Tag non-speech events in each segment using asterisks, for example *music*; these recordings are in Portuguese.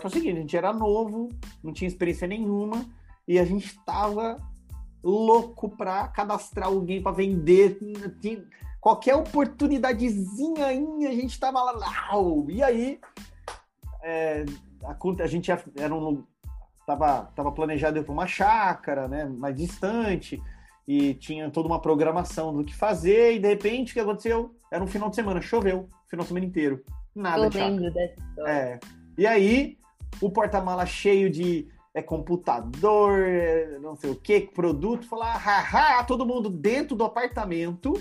Que é o seguinte, a gente era novo, não tinha experiência nenhuma, e a gente tava louco para cadastrar alguém para vender. Qualquer oportunidadezinha aí, a gente tava lá. E aí, é, a, a, gente era um, tava, tava planejado ir para uma chácara, né, mais distante, e tinha toda uma programação do que fazer, e de repente o que aconteceu? Era um final de semana, choveu, final de semana inteiro. Nada Tô de. É. E aí, o porta-mala cheio de é computador, é não sei o que, produto, falar, haha, todo mundo dentro do apartamento,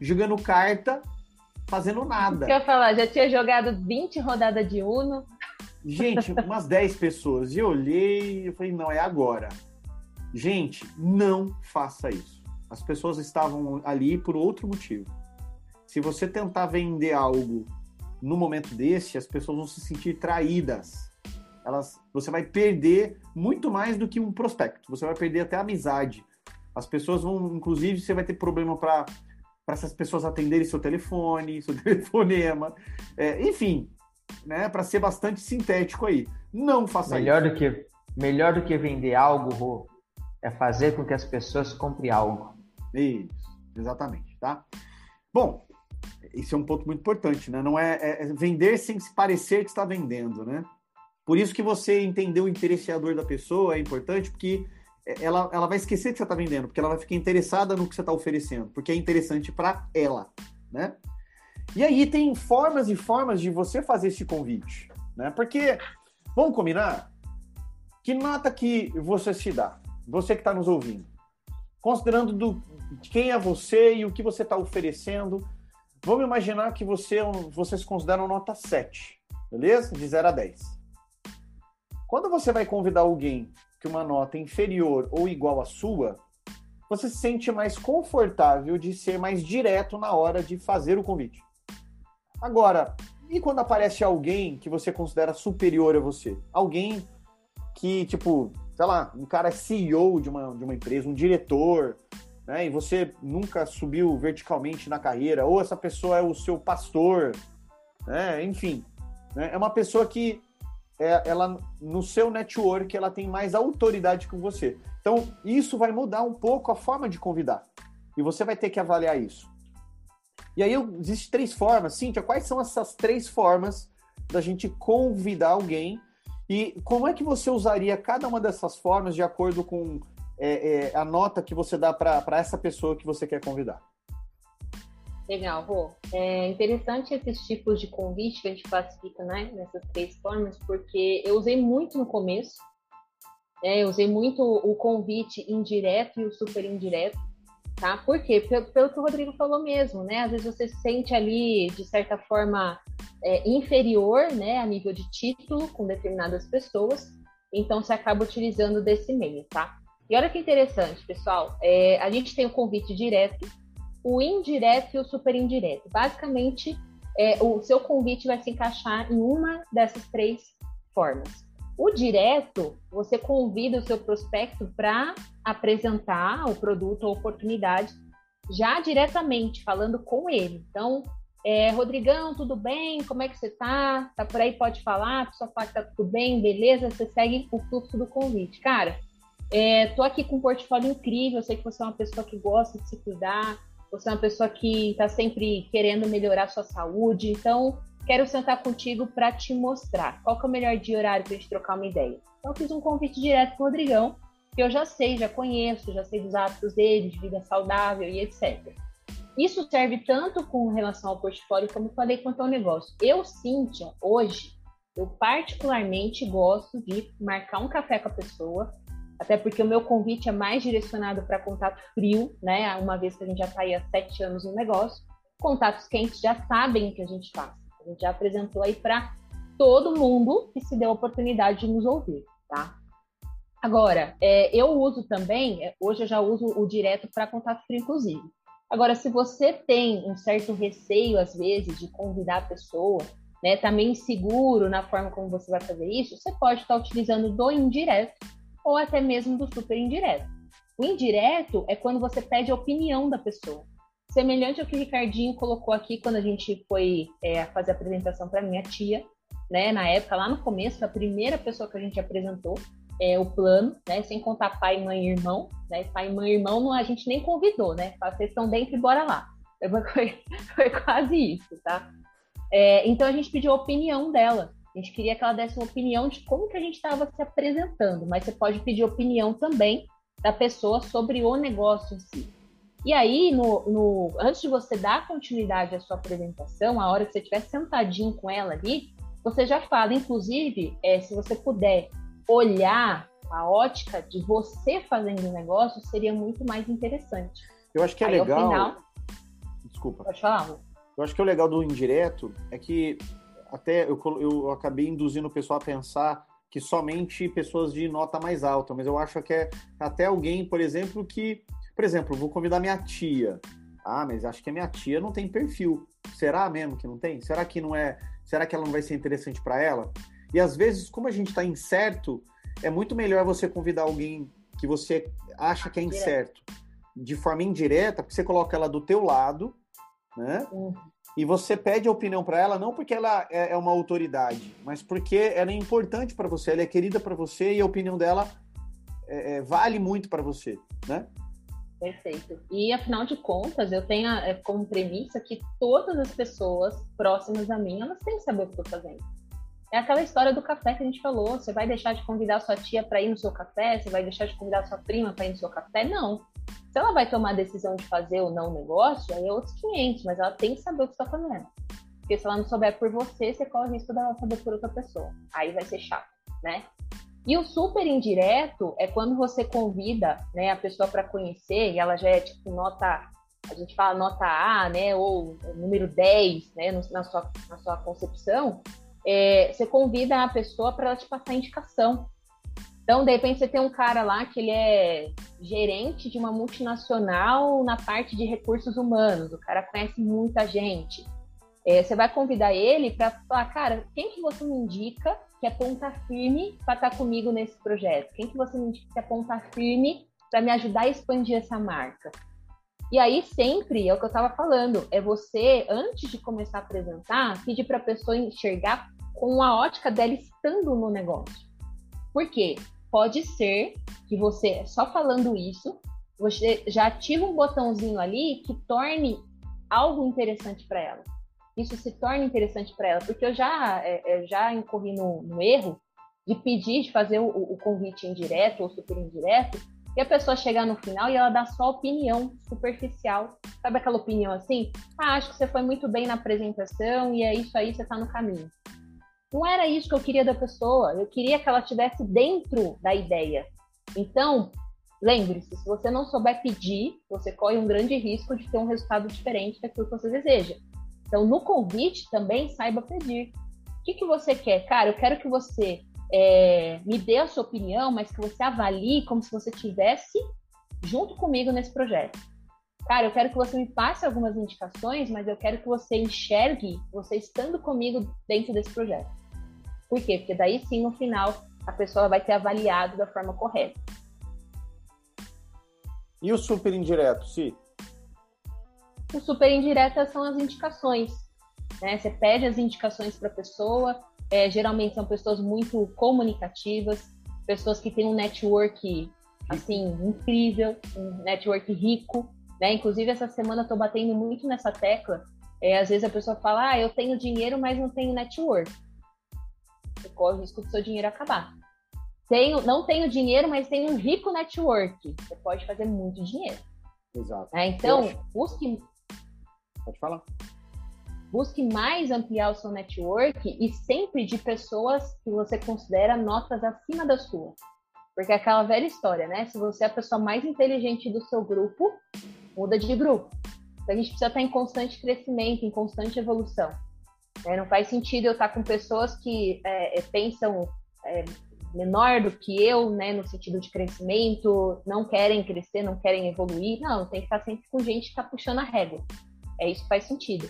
jogando carta, fazendo nada. Quer falar, já tinha jogado 20 rodadas de Uno. Gente, *laughs* umas 10 pessoas. E eu olhei e falei, não, é agora. Gente, não faça isso. As pessoas estavam ali por outro motivo. Se você tentar vender algo no momento desse, as pessoas vão se sentir traídas elas, você vai perder muito mais do que um prospecto. Você vai perder até a amizade. As pessoas vão, inclusive, você vai ter problema para para essas pessoas atenderem seu telefone, *laughs* seu telefonema, é, enfim, né, para ser bastante sintético aí. Não faça melhor isso. Do que, melhor do que vender algo, Rô, é fazer com que as pessoas comprem algo. Isso, exatamente, tá? Bom, isso é um ponto muito importante, né? Não é, é, é vender sem se parecer que está vendendo, né? Por isso que você entender o interesseador da pessoa é importante, porque ela, ela vai esquecer que você está vendendo, porque ela vai ficar interessada no que você está oferecendo, porque é interessante para ela, né? E aí tem formas e formas de você fazer esse convite, né? Porque, vamos combinar? Que nota que você se dá? Você que está nos ouvindo. Considerando do, quem é você e o que você está oferecendo, vamos imaginar que você, você se considera uma nota 7, beleza? De 0 a 10. Quando você vai convidar alguém que uma nota inferior ou igual à sua, você se sente mais confortável de ser mais direto na hora de fazer o convite. Agora, e quando aparece alguém que você considera superior a você? Alguém que, tipo, sei lá, um cara é CEO de uma, de uma empresa, um diretor, né? E você nunca subiu verticalmente na carreira, ou essa pessoa é o seu pastor, né? Enfim, né? é uma pessoa que é, ela no seu network ela tem mais autoridade que você. Então, isso vai mudar um pouco a forma de convidar. E você vai ter que avaliar isso. E aí existem três formas. Cíntia, quais são essas três formas da gente convidar alguém? E como é que você usaria cada uma dessas formas de acordo com é, é, a nota que você dá para essa pessoa que você quer convidar? Legal, Rô. É interessante esses tipos de convite que a gente classifica né, nessas três formas, porque eu usei muito no começo. É, eu usei muito o convite indireto e o super indireto, tá? Por quê? Pelo, pelo que o Rodrigo falou mesmo, né? Às vezes você se sente ali, de certa forma, é, inferior, né, a nível de título com determinadas pessoas, então você acaba utilizando desse meio, tá? E olha que interessante, pessoal, é, a gente tem o convite direto, o indireto e o super indireto. Basicamente, é, o seu convite vai se encaixar em uma dessas três formas. O direto, você convida o seu prospecto para apresentar o produto ou oportunidade já diretamente, falando com ele. Então, é, Rodrigão, tudo bem? Como é que você tá? Tá por aí? Pode falar? A pessoa fala que tá tudo bem, beleza? Você segue o fluxo do convite. Cara, é, tô aqui com um portfólio incrível, eu sei que você é uma pessoa que gosta de se cuidar, você é uma pessoa que está sempre querendo melhorar sua saúde, então quero sentar contigo para te mostrar qual é o melhor dia e horário para a gente trocar uma ideia. Então, fiz um convite direto para o Rodrigão, que eu já sei, já conheço, já sei dos hábitos dele, de vida saudável e etc. Isso serve tanto com relação ao portfólio, como falei, quanto ao negócio. Eu, Cíntia, hoje, eu particularmente gosto de marcar um café com a pessoa, até porque o meu convite é mais direcionado para contato frio, né? Uma vez que a gente já está aí há sete anos no negócio, contatos quentes já sabem o que a gente faz. A gente já apresentou aí para todo mundo que se deu a oportunidade de nos ouvir, tá? Agora, é, eu uso também, é, hoje eu já uso o direto para contato frio, inclusive. Agora, se você tem um certo receio, às vezes, de convidar a pessoa, né, tá meio inseguro na forma como você vai fazer isso, você pode estar utilizando do indireto ou até mesmo do super indireto. O indireto é quando você pede a opinião da pessoa. Semelhante ao que o Ricardinho colocou aqui quando a gente foi é, fazer a apresentação para minha tia. né, na época, lá no começo, a primeira pessoa que a gente apresentou é, o plano, né, sem contar pai, mãe e irmão, né, pai, mãe e irmão não, a gente nem convidou, né, vocês estão dentro e bora lá. Foi, *laughs* foi quase isso, tá? É, então a gente pediu a opinião dela, a gente queria que ela desse uma opinião de como que a gente estava se apresentando, mas você pode pedir opinião também da pessoa sobre o negócio em si. E aí, no, no, antes de você dar continuidade à sua apresentação, a hora que você estiver sentadinho com ela ali, você já fala, inclusive, é, se você puder olhar a ótica de você fazendo o negócio, seria muito mais interessante. Eu acho que é aí, legal. Final... Desculpa. Pode falar. Eu acho que o legal do indireto é que até eu, eu acabei induzindo o pessoal a pensar que somente pessoas de nota mais alta, mas eu acho que é até alguém, por exemplo, que, por exemplo, vou convidar minha tia. Ah, mas acho que a minha tia não tem perfil. Será mesmo que não tem? Será que não é? Será que ela não vai ser interessante para ela? E às vezes, como a gente está incerto, é muito melhor você convidar alguém que você acha que é incerto de forma indireta, porque você coloca ela do teu lado, né? Uhum e você pede a opinião para ela não porque ela é, é, uma autoridade, mas porque ela é importante para você, ela é querida para você e a opinião dela é, é, vale muito para você, né? Perfeito. E afinal de contas, eu tenho é, como premissa que todas as pessoas próximas a mim, elas têm que saber o que eu estou fazendo. É aquela história do café que a gente falou. Você vai deixar de convidar sua tia para ir no seu café? Você vai deixar de convidar sua prima para ir no seu café? Não. Se ela vai tomar a decisão de fazer ou não o negócio, aí é outros 500, mas ela tem que saber o que está fazendo. Porque se ela não souber por você, você corre o risco dela saber por outra pessoa. Aí vai ser chato, né? E o super indireto é quando você convida né, a pessoa para conhecer e ela já é tipo nota, a gente fala nota A, né, ou número 10, né, na sua, na sua concepção, é, você convida a pessoa para ela te passar indicação. Então, de repente, você tem um cara lá que ele é gerente de uma multinacional na parte de recursos humanos, o cara conhece muita gente. É, você vai convidar ele para falar, cara, quem que você me indica que é ponta firme para estar tá comigo nesse projeto? Quem que você me indica que é ponta firme para me ajudar a expandir essa marca? E aí sempre é o que eu estava falando, é você antes de começar a apresentar, pedir para a pessoa enxergar com a ótica dela estando no negócio. Por quê? Pode ser que você, só falando isso, você já ativa um botãozinho ali que torne algo interessante para ela. Isso se torna interessante para ela, porque eu já, é, é, já incorri no, no, erro de pedir, de fazer o, o convite indireto ou super indireto, e a pessoa chegar no final e ela dá só opinião superficial. Sabe aquela opinião assim? Ah, acho que você foi muito bem na apresentação e é isso aí, você está no caminho. Não era isso que eu queria da pessoa. Eu queria que ela estivesse dentro da ideia. Então, lembre-se, se você não souber pedir, você corre um grande risco de ter um resultado diferente daquilo que você deseja. Então, no convite também saiba pedir. O que, que você quer? Cara, eu quero que você é, me dê a sua opinião, mas que você avalie como se você tivesse junto comigo nesse projeto. Cara, eu quero que você me passe algumas indicações, mas eu quero que você enxergue você estando comigo dentro desse projeto. Por quê? Porque daí sim, no final, a pessoa vai ter avaliado da forma correta. E o super indireto, Si? O super indireto são as indicações. Né? Você pede as indicações para a pessoa, é, geralmente são pessoas muito comunicativas, pessoas que têm um network assim incrível, um network rico, né? Inclusive essa semana eu estou batendo muito nessa tecla. É, às vezes a pessoa fala, ah, eu tenho dinheiro, mas não tenho network você corre o risco do seu dinheiro acabar. Tenho, não tenho dinheiro, mas tenho um rico network. Você pode fazer muito dinheiro. Exato. É, então, busque. Pode falar. Busque mais ampliar o seu network e sempre de pessoas que você considera notas acima da sua. Porque é aquela velha história, né? Se você é a pessoa mais inteligente do seu grupo, muda de grupo. Então, a gente precisa estar em constante crescimento, em constante evolução. É, não faz sentido eu estar com pessoas que é, é, pensam é, menor do que eu, né, no sentido de crescimento, não querem crescer, não querem evoluir. Não, tem que estar sempre com gente que está puxando a régua. É isso que faz sentido.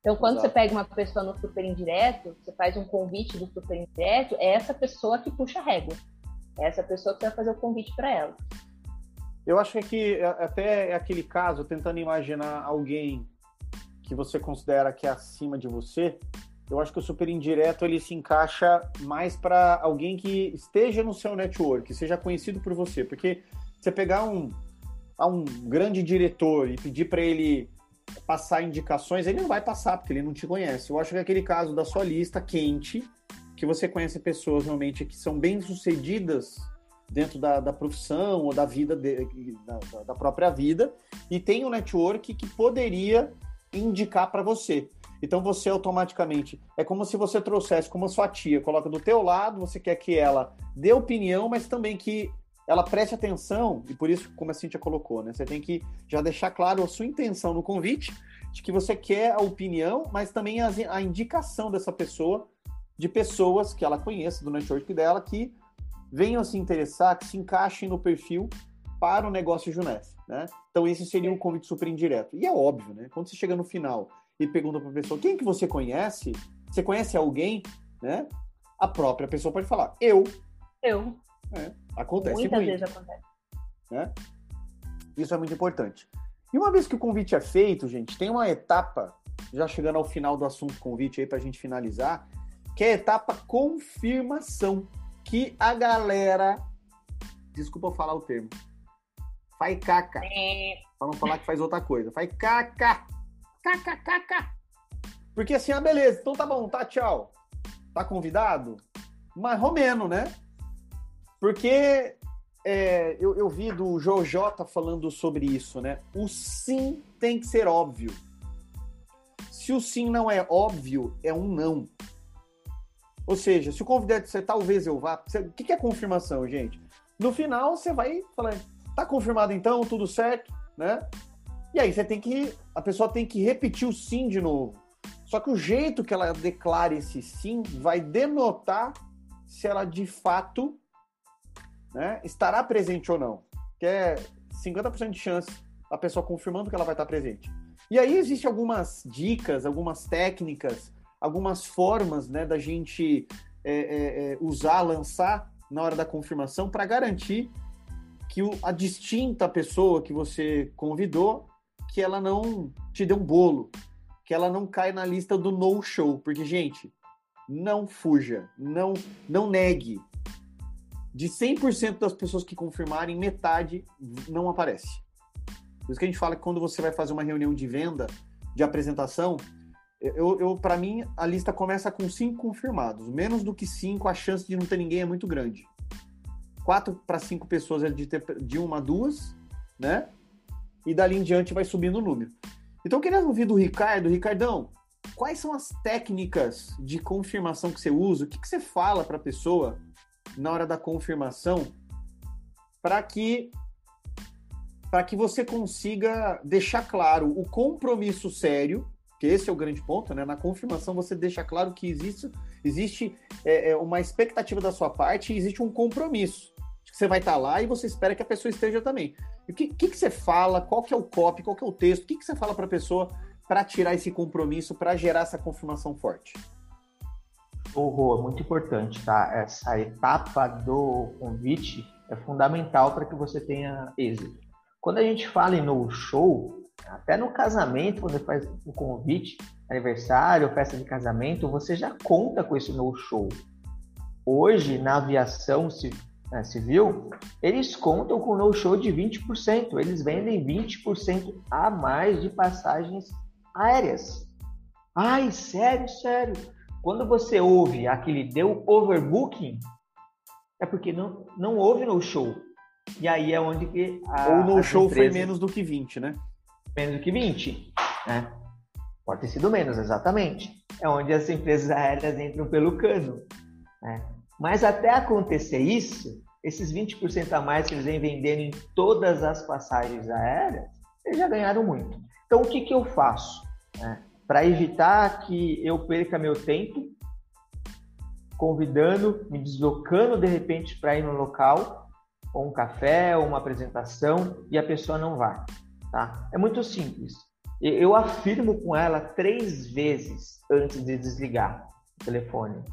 Então, quando Exato. você pega uma pessoa no super indireto, você faz um convite do super indireto, é essa pessoa que puxa a régua. É essa pessoa que vai fazer o convite para ela. Eu acho que é, até aquele caso, tentando imaginar alguém que você considera que é acima de você, eu acho que o super indireto ele se encaixa mais para alguém que esteja no seu network, seja conhecido por você, porque você pegar um, um grande diretor e pedir para ele passar indicações, ele não vai passar porque ele não te conhece. Eu acho que é aquele caso da sua lista quente, que você conhece pessoas realmente que são bem sucedidas dentro da, da profissão ou da vida de, da, da própria vida e tem um network que poderia indicar para você. Então você automaticamente é como se você trouxesse como sua tia, coloca do teu lado, você quer que ela dê opinião, mas também que ela preste atenção, e por isso, como a Cintia colocou, né? Você tem que já deixar claro a sua intenção no convite, de que você quer a opinião, mas também a, a indicação dessa pessoa, de pessoas que ela conheça do network dela, que venham se interessar, que se encaixem no perfil para o negócio Juness, né? Então esse seria um convite super indireto. E é óbvio, né? Quando você chega no final e pergunta para a pessoa quem que você conhece, você conhece alguém, né? A própria pessoa pode falar, eu. Eu. É, acontece Muitas muito. vezes acontece. Né? Isso é muito importante. E uma vez que o convite é feito, gente, tem uma etapa, já chegando ao final do assunto convite aí para a gente finalizar, que é a etapa confirmação, que a galera, desculpa falar o termo, faz caca, É, para não falar que faz outra coisa, faz caca, caca, caca. Porque assim, ah, beleza, então tá bom, tá, tchau. Tá convidado? Mas romeno, né? Porque é, eu, eu vi do Jojota falando sobre isso, né? O sim tem que ser óbvio. Se o sim não é óbvio, é um não. Ou seja, se o convidado disser talvez eu vá, você- o que que é confirmação, gente? No final, você vai falar, tá confirmado então, tudo certo, né? E aí você tem que, a pessoa tem que repetir o sim de novo. Só que o jeito que ela declara esse sim vai denotar se ela de fato né, estará presente ou não. Que é 50% de chance a pessoa confirmando que ela vai estar presente. E aí existem algumas dicas, algumas técnicas, algumas formas né, da gente é, é, é, usar, lançar na hora da confirmação para garantir que a distinta pessoa que você convidou, que ela não te dê um bolo, que ela não caia na lista do no-show. Porque, gente, não fuja, não, não negue. De 100% das pessoas que confirmarem, metade não aparece. Por isso que a gente fala que quando você vai fazer uma reunião de venda, de apresentação, eu, eu para mim, a lista começa com cinco confirmados. Menos do que cinco, a chance de não ter ninguém é muito grande. Quatro para cinco pessoas é de ter de uma a duas, né? E dali em diante vai subindo o número. Então, eu queria ouvir do Ricardo. Ricardão, quais são as técnicas de confirmação que você usa? O que, que você fala para a pessoa na hora da confirmação para que para que você consiga deixar claro o compromisso sério, que esse é o grande ponto, né? Na confirmação você deixa claro que existe, existe é, é, uma expectativa da sua parte e existe um compromisso. Você vai estar lá e você espera que a pessoa esteja também. O que, que, que você fala? Qual que é o copy? Qual que é o texto? O que, que você fala para a pessoa para tirar esse compromisso, para gerar essa confirmação forte? Ô, Rô, é muito importante, tá? Essa etapa do convite é fundamental para que você tenha êxito. Quando a gente fala em no show, até no casamento, quando faz o convite, aniversário, festa de casamento, você já conta com esse no show. Hoje, na aviação ci- né, civil, eles contam com no show de 20%. Eles vendem 20% a mais de passagens aéreas. Ai, sério, sério. Quando você ouve aquele deu overbooking, é porque não, não houve no show. E aí é onde que a, Ou no as show foi empresas- menos do que 20, né? menos do que 20, né? Pode ter sido menos, exatamente. É onde as empresas aéreas entram pelo cano. Né? Mas até acontecer isso, esses 20% a mais que eles vêm vendendo em todas as passagens aéreas, eles já ganharam muito. Então, o que, que eu faço? Para evitar que eu perca meu tempo, convidando, me deslocando de repente para ir no local, ou um café, ou uma apresentação, e a pessoa não vai. Tá? É muito simples. Eu afirmo com ela três vezes antes de desligar o telefone.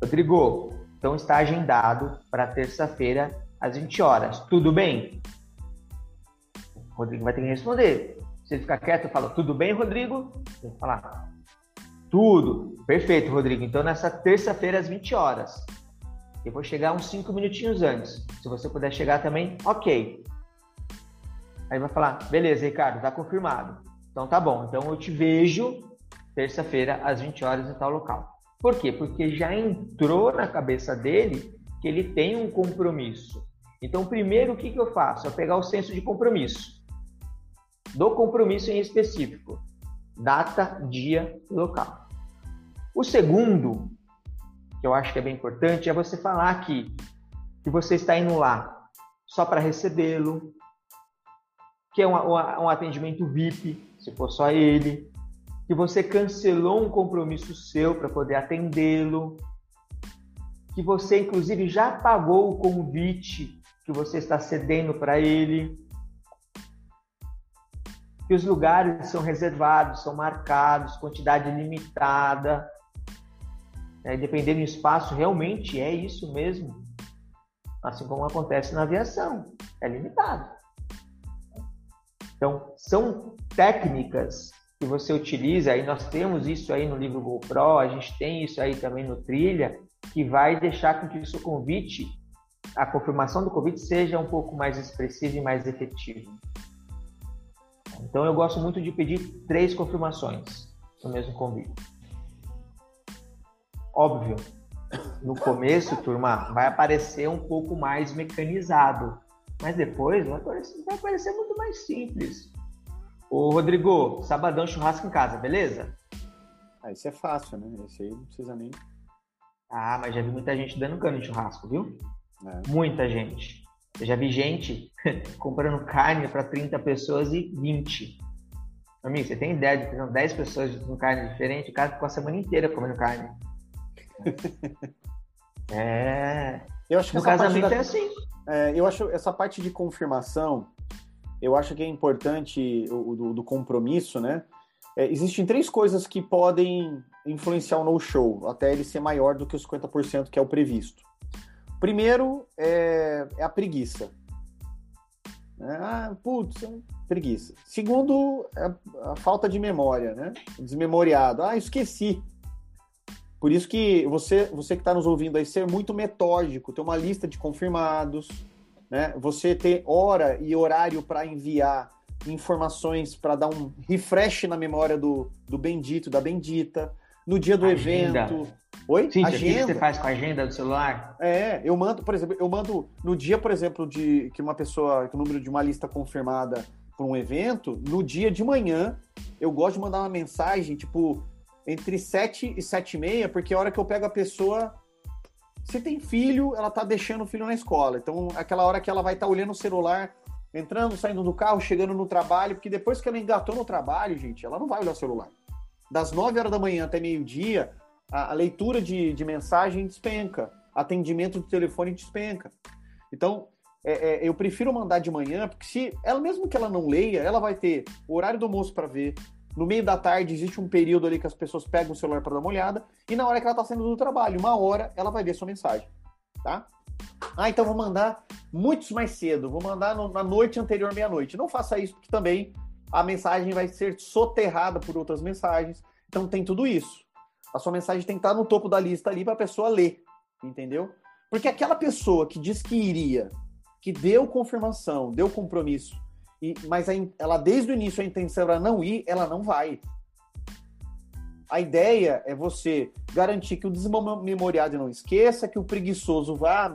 Rodrigo, então está agendado para terça-feira às 20 horas. Tudo bem? O Rodrigo vai ter que responder. Se ele ficar quieto, eu falo, tudo bem, Rodrigo? Ele vai falar, Tudo. Perfeito, Rodrigo. Então, nessa terça-feira, às 20 horas. Eu vou chegar uns 5 minutinhos antes. Se você puder chegar também, ok. Aí vai falar, beleza, Ricardo, tá confirmado. Então tá bom. Então eu te vejo terça-feira às 20 horas em tal local. Por quê? Porque já entrou na cabeça dele que ele tem um compromisso. Então, primeiro, o que, que eu faço? Eu pegar o senso de compromisso. Do compromisso em específico. Data, dia local. O segundo, que eu acho que é bem importante, é você falar que, que você está indo lá só para recebê-lo, que é um, um atendimento VIP, se for só ele, que você cancelou um compromisso seu para poder atendê-lo, que você inclusive já pagou o convite que você está cedendo para ele, que os lugares são reservados, são marcados, quantidade limitada, né? dependendo do espaço, realmente é isso mesmo, assim como acontece na aviação, é limitado. Então, são técnicas que você utiliza, aí nós temos isso aí no livro GoPro, a gente tem isso aí também no Trilha, que vai deixar com que o seu convite, a confirmação do convite seja um pouco mais expressiva e mais efetiva. Então eu gosto muito de pedir três confirmações no mesmo convite. Óbvio, no começo, turma, vai aparecer um pouco mais mecanizado, mas depois vai parecer, vai parecer muito mais simples. Ô, Rodrigo, sabadão churrasco em casa, beleza? Ah, isso é fácil, né? Esse aí não precisa nem. Ah, mas já vi muita gente dando cano em churrasco, viu? É. Muita gente. Eu já vi gente *laughs* comprando carne para 30 pessoas e 20. Amigo, você tem ideia de que são 10 pessoas com carne diferente? O cara ficou a semana inteira comendo carne. *laughs* é. Eu acho que no casamento da... é assim. É, eu acho essa parte de confirmação, eu acho que é importante o do, do compromisso, né? É, existem três coisas que podem influenciar o no-show, até ele ser maior do que os 50% que é o previsto. Primeiro é, é a preguiça. Ah, putz, é preguiça. Segundo, é a, a falta de memória, né? Desmemoriado. Ah, esqueci. Por isso que você, você que está nos ouvindo aí, ser muito metódico, ter uma lista de confirmados, né? Você ter hora e horário para enviar informações para dar um refresh na memória do, do bendito, da bendita, no dia do agenda. evento. Oi? Sim, agenda. O que você faz com a agenda do celular? É, eu mando, por exemplo, eu mando no dia, por exemplo, de que uma pessoa, que o número de uma lista confirmada para um evento, no dia de manhã, eu gosto de mandar uma mensagem, tipo, entre 7 e 7 e meia, porque é a hora que eu pego a pessoa. Se tem filho, ela tá deixando o filho na escola. Então, aquela hora que ela vai estar tá olhando o celular, entrando, saindo do carro, chegando no trabalho, porque depois que ela engatou no trabalho, gente, ela não vai olhar o celular. Das 9 horas da manhã até meio-dia, a, a, leitura de, de mensagem despenca, atendimento de telefone despenca. Então, é, é, eu prefiro mandar de manhã, porque se ela mesmo que ela não leia, ela vai ter o horário do almoço para ver, no meio da tarde existe um período ali que as pessoas pegam o celular para dar uma olhada, e na hora que ela está saindo do trabalho, uma hora, ela vai ver sua mensagem, tá? Ah, então vou mandar muitos mais cedo, vou mandar no, na noite anterior meia-noite. Não faça isso, porque também a mensagem vai ser soterrada por outras mensagens. Então tem tudo isso. A sua mensagem tem que estar no topo da lista ali para a pessoa ler, entendeu? Porque aquela pessoa que diz que iria, que deu confirmação, deu compromisso, e, mas a, ela desde o início a intenção era não ir, ela não vai. A ideia é você garantir que o desmemoriado não esqueça, que o preguiçoso vá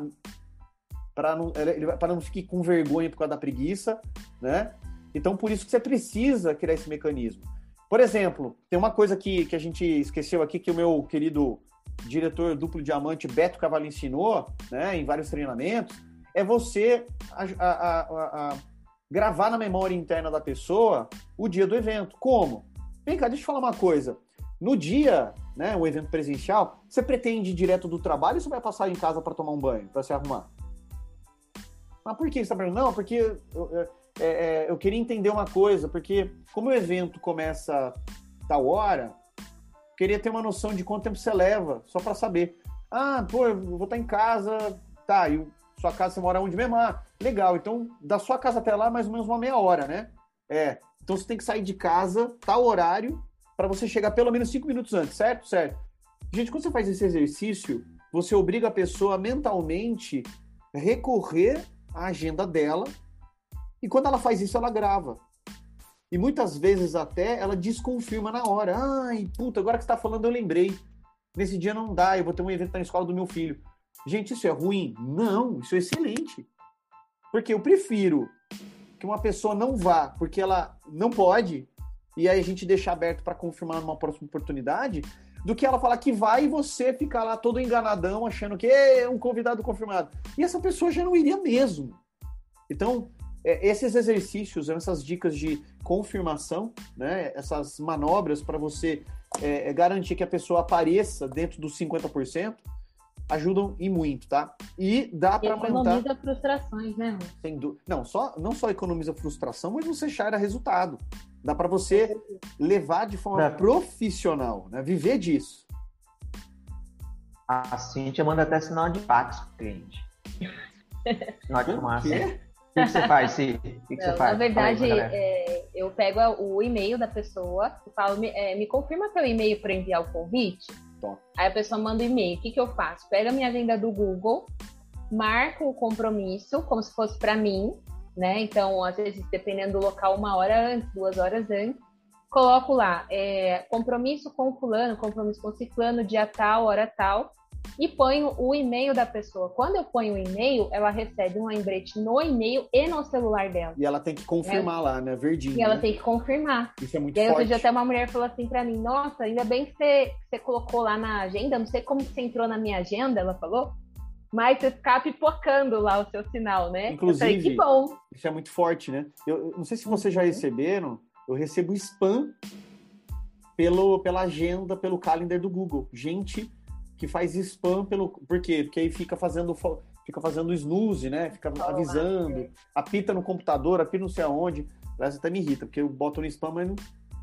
para não, para não ficar com vergonha por causa da preguiça, né? Então, por isso que você precisa criar esse mecanismo. Por exemplo, tem uma coisa que, que a gente esqueceu aqui, que o meu querido diretor duplo diamante Beto Cavalho ensinou, né, em vários treinamentos, é você a, a, a, gravar na memória interna da pessoa o dia do evento. Como? Vem cá, deixa eu falar uma coisa. No dia, né, o evento presencial, você pretende ir direto do trabalho ou você vai passar em casa para tomar um banho, para se arrumar? Mas por que você está perguntando? Não, porque eu, é, é, eu queria entender uma coisa, porque como o evento começa tal hora, queria ter uma noção de quanto tempo você leva, só para saber. Ah, pô, eu vou estar tá em casa, tá, e sua casa você mora onde mesmo? Ah, legal. Então, da sua casa até lá, mais ou menos uma meia hora, né? É. Então você tem que sair de casa, tal horário, para você chegar pelo menos cinco minutos antes, certo? Certo. Gente, quando você faz esse exercício, você obriga a pessoa mentalmente recorrer à agenda dela e quando ela faz isso, ela grava. E muitas vezes até ela desconfirma na hora. Ai, puta, agora que você tá falando eu lembrei. Nesse dia não dá, eu vou ter um evento na escola do meu filho. Gente, isso é ruim? Não, isso é excelente. Porque eu prefiro que uma pessoa não vá porque ela não pode e aí a gente deixar aberto para confirmar numa próxima oportunidade, do que ela falar que vai e você ficar lá todo enganadão achando que é um convidado confirmado. E essa pessoa já não iria mesmo. Então, é, esses exercícios, essas dicas de confirmação, né, essas manobras para você é, é, garantir que a pessoa apareça dentro dos 50%, ajudam e muito, tá? E dá para aumentar. Economiza frustrações, né? Sem du... Não, só não só economiza frustração, mas você gera resultado. Dá para você levar de forma é. profissional, né? Viver disso. A Cintia manda até sinal de fax pro cliente. *laughs* Sinal de fumaça. O que você faz, Ci? O que, Não, você faz? Na verdade, é, eu pego o e-mail da pessoa e falo, me, é, me confirma teu e-mail para enviar o convite. Top. Aí a pessoa manda o e-mail. O que, que eu faço? Pego a minha agenda do Google, marco o compromisso como se fosse para mim, né? Então, às vezes, dependendo do local, uma hora antes, duas horas antes, coloco lá é, compromisso com fulano, compromisso com ciclano, dia tal, hora tal e ponho o e-mail da pessoa. Quando eu ponho o e-mail, ela recebe um lembrete no e-mail e no celular dela. E ela tem que confirmar é. lá, né? Verdinho. E ela né? tem que confirmar. Isso é muito e aí, forte. Outro dia até uma mulher falou assim para mim: Nossa, ainda bem que você, você colocou lá na agenda, não sei como você entrou na minha agenda, ela falou. Mas você ficar pipocando lá o seu sinal, né? Inclusive, falei, que bom. Isso é muito forte, né? Eu, eu não sei se vocês já uhum. receberam, eu recebo spam pelo, pela agenda, pelo calendar do Google. Gente que faz spam pelo. Por quê? Porque aí fica fazendo fica fazendo snooze, né? Fica oh, avisando, apita no computador, apita não sei aonde. Aliás, até me irrita, porque eu boto no spam, mas não...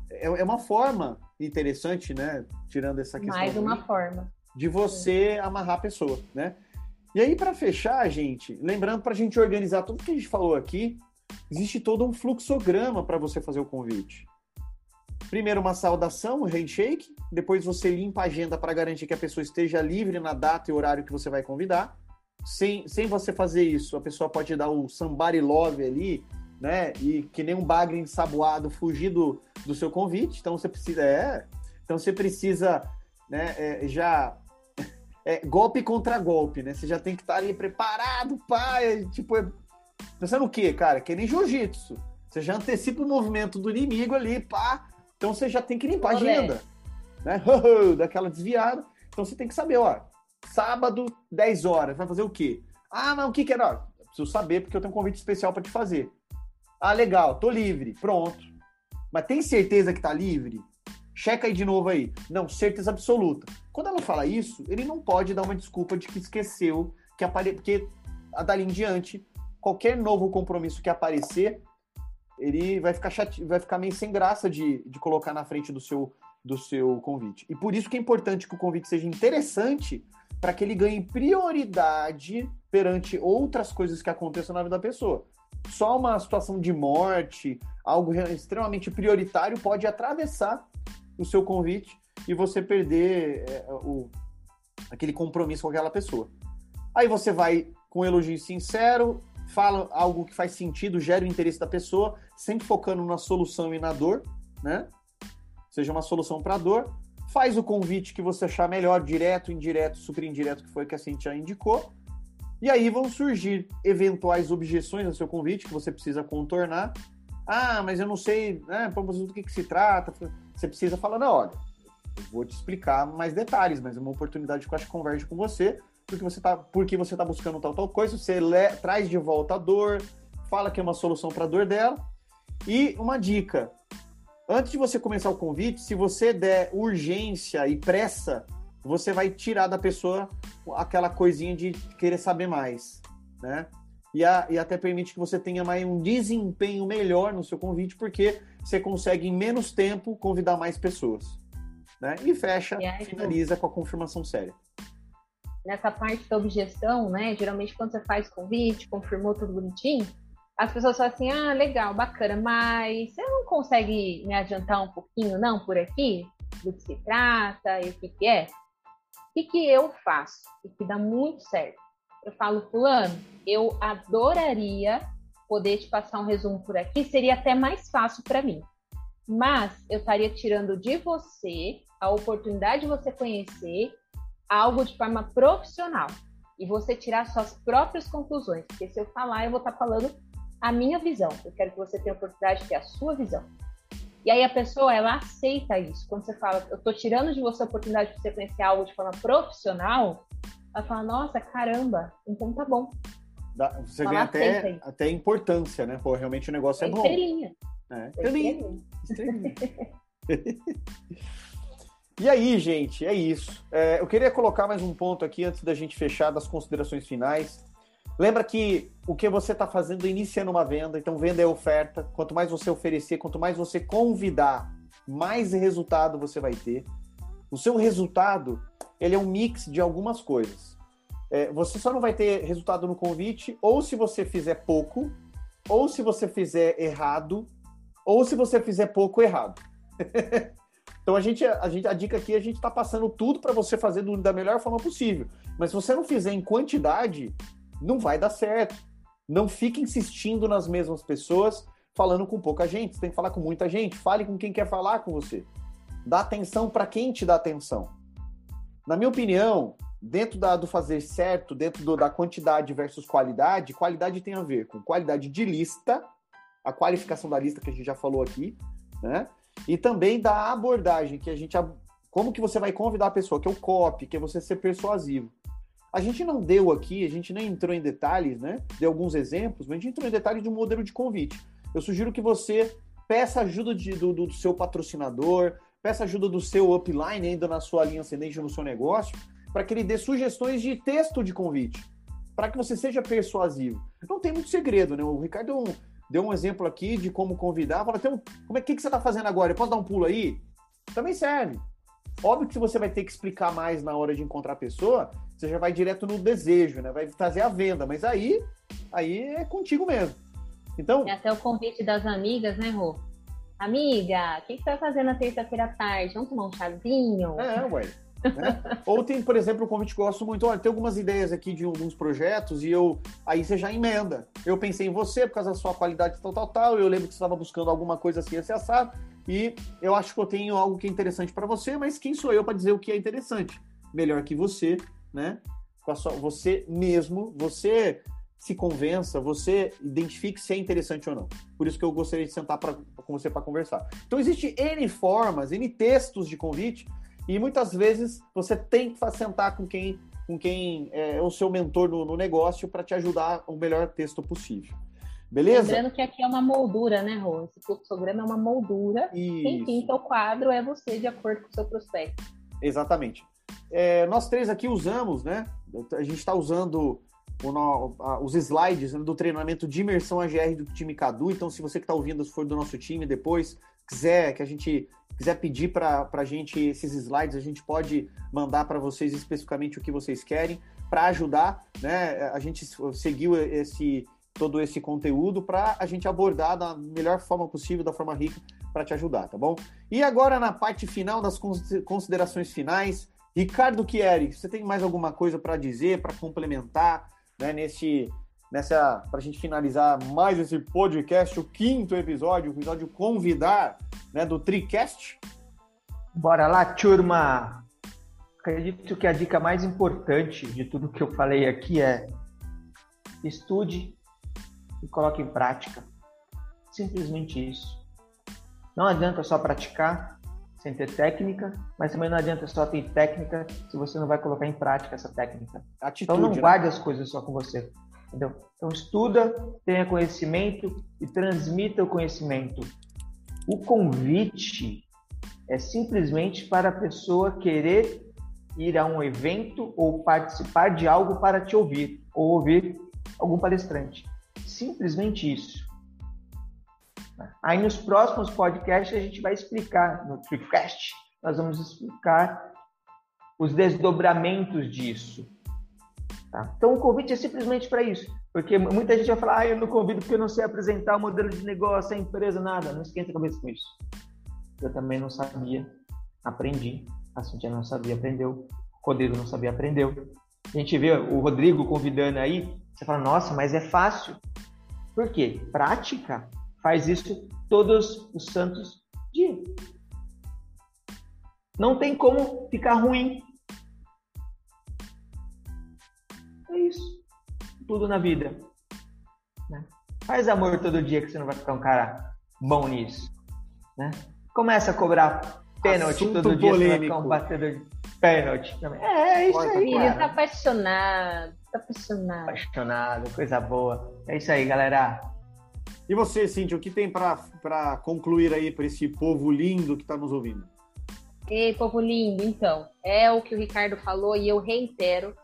é, é uma forma interessante, né? Tirando essa questão. Mais uma forma. De você Sim. amarrar a pessoa, né? E aí, para fechar, gente, lembrando para a gente organizar tudo que a gente falou aqui, existe todo um fluxograma para você fazer o convite. Primeiro uma saudação, um handshake, depois você limpa a agenda para garantir que a pessoa esteja livre na data e horário que você vai convidar. Sem, sem você fazer isso, a pessoa pode dar o somebody love ali, né? E que nem um bagre ensaboado fugir do, do seu convite. Então você precisa. É, então você precisa né, é, já. *laughs* É, golpe contra golpe, né? Você já tem que estar ali preparado, pai. Tipo, é, pensando o quê, cara? Que nem jiu-jitsu. Você já antecipa o movimento do inimigo ali, pá então você já tem que limpar a agenda, né? *laughs* Daquela desviada. Então você tem que saber, ó, sábado, 10 horas, vai fazer o quê? Ah, não, o que que era? É? Preciso saber porque eu tenho um convite especial para te fazer. Ah, legal, tô livre, pronto. Mas tem certeza que tá livre? Checa aí de novo aí. Não, certeza absoluta. Quando ela fala isso, ele não pode dar uma desculpa de que esqueceu que apare... porque dali em diante, qualquer novo compromisso que aparecer, ele vai ficar chate... vai ficar meio sem graça de, de colocar na frente do seu, do seu convite. E por isso que é importante que o convite seja interessante para que ele ganhe prioridade perante outras coisas que aconteçam na vida da pessoa. Só uma situação de morte, algo extremamente prioritário, pode atravessar o seu convite e você perder é, o, aquele compromisso com aquela pessoa. Aí você vai com um elogio sincero, fala algo que faz sentido, gera o interesse da pessoa, sempre focando na solução e na dor, né? Seja uma solução para dor. Faz o convite que você achar melhor, direto, indireto, super indireto, que foi que a Cintia indicou. E aí vão surgir eventuais objeções ao seu convite que você precisa contornar. Ah, mas eu não sei né, do que, que se trata. Você precisa falar, não, olha, eu vou te explicar mais detalhes, mas é uma oportunidade que eu acho que converge com você porque você está porque você tá buscando tal tal coisa, você le, traz de volta a dor, fala que é uma solução para a dor dela. E uma dica: antes de você começar o convite, se você der urgência e pressa, você vai tirar da pessoa aquela coisinha de querer saber mais, né? E, a, e até permite que você tenha mais um desempenho melhor no seu convite, porque você consegue em menos tempo convidar mais pessoas. Né? E fecha, e finaliza com a confirmação séria nessa parte da objeção, né? Geralmente quando você faz convite, confirmou tudo bonitinho, as pessoas falam assim: ah, legal, bacana, mas você não consegue me adiantar um pouquinho, não, por aqui? Do que se trata e o que, que é? O que, que eu faço? E que dá muito certo. Eu falo, Fulano, eu adoraria poder te passar um resumo por aqui, seria até mais fácil para mim. Mas eu estaria tirando de você a oportunidade de você conhecer algo de forma profissional e você tirar suas próprias conclusões. Porque se eu falar, eu vou estar falando a minha visão. Eu quero que você tenha a oportunidade de ter a sua visão. E aí a pessoa, ela aceita isso. Quando você fala, eu estou tirando de você a oportunidade de você conhecer algo de forma profissional, ela fala, nossa, caramba, então tá bom. Você vê até, até importância, né? Pô, realmente o negócio é, é bom. Estrelinha. É, estrelinha. estrelinha. *laughs* *laughs* E aí, gente, é isso. É, eu queria colocar mais um ponto aqui antes da gente fechar das considerações finais. Lembra que o que você está fazendo inicia numa venda, então venda é oferta. Quanto mais você oferecer, quanto mais você convidar, mais resultado você vai ter. O seu resultado, ele é um mix de algumas coisas. É, você só não vai ter resultado no convite, ou se você fizer pouco, ou se você fizer errado, ou se você fizer pouco errado. *laughs* Então a gente, a gente, a dica aqui a gente está passando tudo para você fazer do, da melhor forma possível. Mas se você não fizer em quantidade, não vai dar certo. Não fique insistindo nas mesmas pessoas, falando com pouca gente. Você tem que falar com muita gente. Fale com quem quer falar com você. Dá atenção para quem te dá atenção. Na minha opinião, dentro da, do fazer certo, dentro do, da quantidade versus qualidade, qualidade tem a ver com qualidade de lista, a qualificação da lista que a gente já falou aqui, né? E também da abordagem, que a gente. Como que você vai convidar a pessoa, que é o copy, que é você ser persuasivo. A gente não deu aqui, a gente nem entrou em detalhes, né? Deu alguns exemplos, mas a gente entrou em detalhes de um modelo de convite. Eu sugiro que você peça ajuda de, do, do seu patrocinador, peça ajuda do seu upline ainda na sua linha ascendente no seu negócio, para que ele dê sugestões de texto de convite, para que você seja persuasivo. Não tem muito segredo, né? O Ricardo é um, deu um exemplo aqui de como convidar. Fala, tem um, como é que, que você está fazendo agora? Eu posso dar um pulo aí? Também serve. Óbvio que você vai ter que explicar mais na hora de encontrar a pessoa, você já vai direto no desejo, né? Vai fazer a venda, mas aí, aí é contigo mesmo. Então. É até o convite das amigas, né, Rô? Amiga, o que, que você vai fazer na terça-feira à tarde? Vamos tomar um chazinho? É, ué. Né? Ou tem, por exemplo, um convite que eu gosto muito, olha, tem algumas ideias aqui de alguns projetos e eu aí você já emenda. Eu pensei em você por causa da sua qualidade tal, tal, tal. Eu lembro que você estava buscando alguma coisa assim, esse assado. E eu acho que eu tenho algo que é interessante para você, mas quem sou eu para dizer o que é interessante? Melhor que você, né? Com sua, você mesmo, você se convença, você identifique se é interessante ou não. Por isso que eu gostaria de sentar pra, com você para conversar. Então, existe N formas, N textos de convite e muitas vezes você tem que sentar com quem, com quem é o seu mentor no, no negócio para te ajudar o melhor texto possível. Beleza? Lembrando que aqui é uma moldura, né, Rô? Esse fluxograma é uma moldura. Isso. Quem pinta o quadro é você, de acordo com o seu prospecto. Exatamente. É, nós três aqui usamos, né? A gente está usando o, a, os slides né, do treinamento de imersão AGR do time Cadu. Então, se você que está ouvindo, se for do nosso time depois, quiser que a gente quiser pedir para a gente esses slides, a gente pode mandar para vocês especificamente o que vocês querem para ajudar, né? A gente seguiu esse todo esse conteúdo para a gente abordar da melhor forma possível, da forma rica, para te ajudar, tá bom? E agora na parte final das considerações finais, Ricardo Chieri, você tem mais alguma coisa para dizer, para complementar, né, nesse nessa para a gente finalizar mais esse podcast, o quinto episódio, o episódio convidar, né, do Tricast. Bora lá, turma. Acredito que a dica mais importante de tudo que eu falei aqui é estude e coloque em prática. Simplesmente isso. Não adianta só praticar sem ter técnica, mas também não adianta só ter técnica se você não vai colocar em prática essa técnica. Atitude, então não né? guarde as coisas só com você. Então estuda, tenha conhecimento e transmita o conhecimento. O convite é simplesmente para a pessoa querer ir a um evento ou participar de algo para te ouvir ou ouvir algum palestrante. Simplesmente isso. Aí nos próximos podcasts a gente vai explicar, no Tricast, nós vamos explicar os desdobramentos disso. Tá? Então o convite é simplesmente para isso, Porque muita gente vai falar, ah, eu não convido porque eu não sei apresentar o modelo de negócio, a empresa, nada. Não esquenta a cabeça com isso. Eu também não sabia, aprendi. A Cintia não sabia, aprendeu. O Rodrigo não sabia, aprendeu. A gente vê o Rodrigo convidando aí, você fala, nossa, mas é fácil. Por quê? Prática faz isso todos os santos dias. Não tem como ficar ruim. Isso. Tudo na vida. Né? Faz amor todo dia que você não vai ficar um cara bom nisso. Né? Começa a cobrar pênalti todo dia, polêmico. você vai ficar um batedor de pênalti também. É, é isso aí, Ele tá apaixonado, tá apaixonado. Apaixonado, coisa boa. É isso aí, galera. E você, Cintia, o que tem para concluir aí para esse povo lindo que está nos ouvindo? Ei, povo lindo, então, é o que o Ricardo falou e eu reitero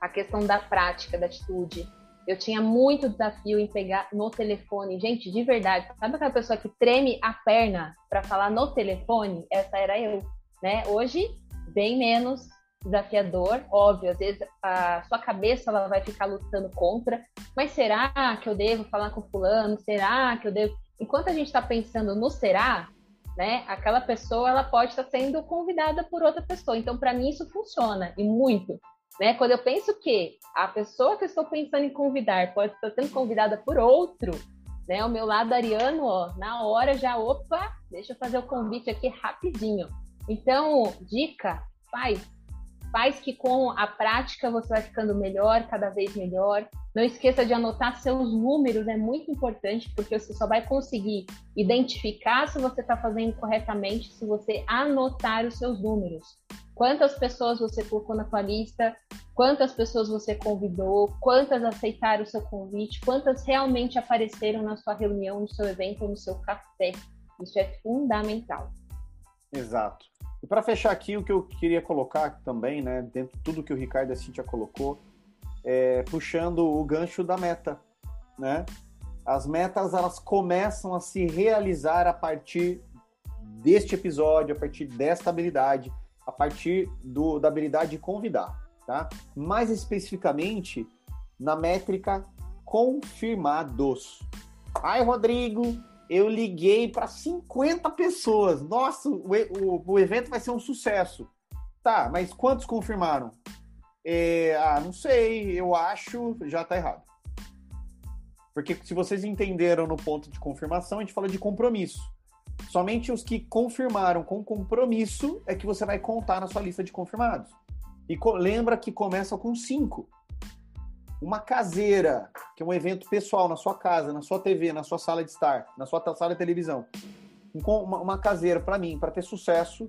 a questão da prática, da atitude. Eu tinha muito desafio em pegar no telefone. Gente, de verdade, sabe aquela pessoa que treme a perna para falar no telefone? Essa era eu, né? Hoje, bem menos desafiador, óbvio, às vezes a sua cabeça ela vai ficar lutando contra, mas será que eu devo falar com fulano? Será que eu devo? Enquanto a gente está pensando no será, né? Aquela pessoa ela pode estar sendo convidada por outra pessoa. Então, para mim isso funciona e muito. Né? Quando eu penso que a pessoa que eu estou pensando em convidar pode estar sendo convidada por outro, né? O meu lado ariano, ó, na hora já, opa, deixa eu fazer o convite aqui rapidinho. Então, dica, faz, faz que com a prática você vai ficando melhor, cada vez melhor. Não esqueça de anotar seus números, é muito importante, porque você só vai conseguir identificar se você está fazendo corretamente se você anotar os seus números. Quantas pessoas você colocou na sua lista, quantas pessoas você convidou, quantas aceitaram o seu convite, quantas realmente apareceram na sua reunião, no seu evento no seu café. Isso é fundamental. Exato. E para fechar aqui, o que eu queria colocar também, né, dentro de tudo que o Ricardo e a Cintia colocou, é, puxando o gancho da meta, né? As metas elas começam a se realizar a partir deste episódio, a partir desta habilidade, a partir do, da habilidade de convidar, tá? Mais especificamente na métrica confirmados. Ai, Rodrigo, eu liguei para 50 pessoas. Nossa, o, o, o, evento vai ser um sucesso. Tá, mas quantos confirmaram? É, ah, não sei, eu acho, já tá errado. Porque se vocês entenderam no ponto de confirmação, a gente fala de compromisso. Somente os que confirmaram com compromisso é que você vai contar na sua lista de confirmados. E lembra que começa com cinco uma caseira, que é um evento pessoal na sua casa, na sua TV, na sua sala de estar, na sua sala de televisão. Uma, uma caseira, para mim, para ter sucesso,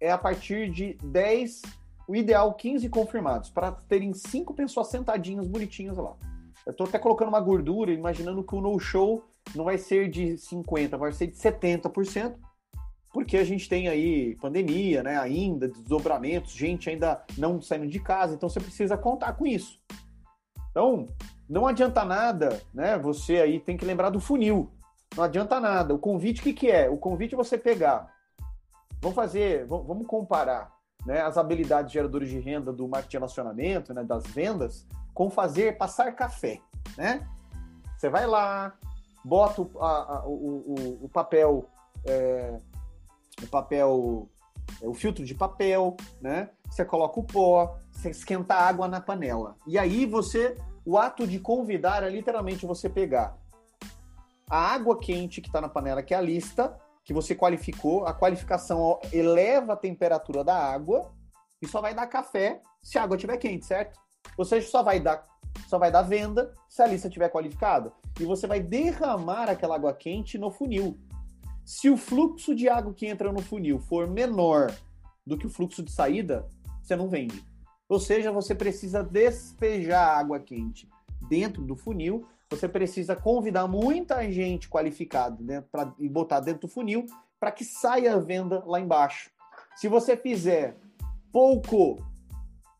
é a partir de 10, o ideal 15 confirmados, para terem cinco pessoas sentadinhas, bonitinhas lá. Eu estou até colocando uma gordura, imaginando que o no-show não vai ser de 50%, vai ser de 70%, porque a gente tem aí pandemia, né, ainda, desdobramentos, gente ainda não saindo de casa, então você precisa contar com isso. Então, não adianta nada, né? Você aí tem que lembrar do funil. Não adianta nada. O convite, o que, que é? O convite é você pegar. Vamos fazer, vamos comparar né, as habilidades geradoras de renda do marketing de relacionamento, né, das vendas, com fazer passar café, né? Você vai lá, bota o, a, a, o, o, o, papel, é, o papel, é, o filtro de papel, né? Você coloca o pó, você esquenta água na panela. E aí você, o ato de convidar é literalmente você pegar a água quente que está na panela, que é a lista, que você qualificou, a qualificação eleva a temperatura da água e só vai dar café se a água estiver quente, certo? Seja, só vai dar só vai dar venda se a lista estiver qualificada. E você vai derramar aquela água quente no funil. Se o fluxo de água que entra no funil for menor do que o fluxo de saída, você não vende. Ou seja, você precisa despejar água quente dentro do funil, você precisa convidar muita gente qualificada dentro, pra, e botar dentro do funil para que saia a venda lá embaixo. Se você fizer pouco,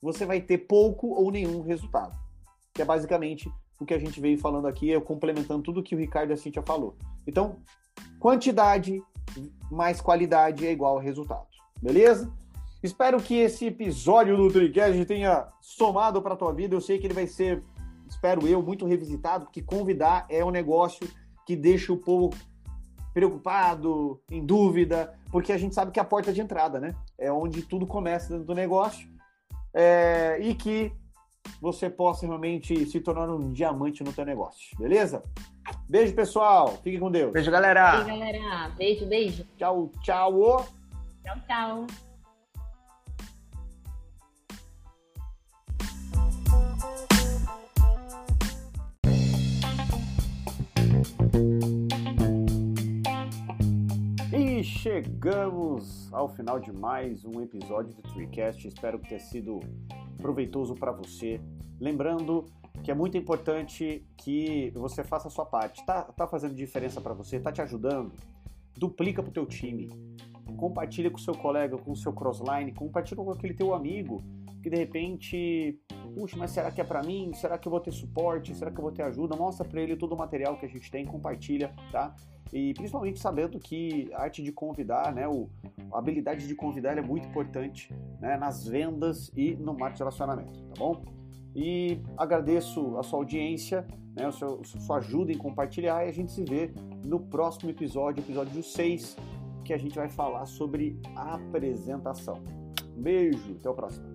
você vai ter pouco ou nenhum resultado. Que é basicamente o que a gente veio falando aqui, eu complementando tudo que o Ricardo e a Cintia falou. Então, quantidade mais qualidade é igual a resultado. Beleza? Espero que esse episódio do Tricast tenha somado para tua vida. Eu sei que ele vai ser espero eu, muito revisitado, porque convidar é um negócio que deixa o povo preocupado, em dúvida, porque a gente sabe que é a porta de entrada, né? É onde tudo começa dentro do negócio é, e que você possa realmente se tornar um diamante no teu negócio, beleza? Beijo, pessoal. Fique com Deus. Beijo, galera. Beijo, galera. Beijo, beijo. Tchau, tchau. Tchau, tchau. E chegamos ao final de mais um episódio do TreeCast. Espero que tenha sido proveitoso para você. Lembrando que é muito importante que você faça a sua parte. Tá, tá fazendo diferença para você? Tá te ajudando? Duplica para o teu time. Compartilha com o seu colega, com o seu crossline, compartilha com aquele teu amigo que de repente, puxa, mas será que é para mim? Será que eu vou ter suporte? Será que eu vou ter ajuda? Mostra para ele todo o material que a gente tem, compartilha, tá? E principalmente sabendo que a arte de convidar, né, o, a habilidade de convidar é muito importante né, nas vendas e no marketing de relacionamento, tá bom? E agradeço a sua audiência, né, a sua, a sua ajuda em compartilhar e a gente se vê no próximo episódio, episódio 6, que a gente vai falar sobre apresentação. Um beijo, até o próximo.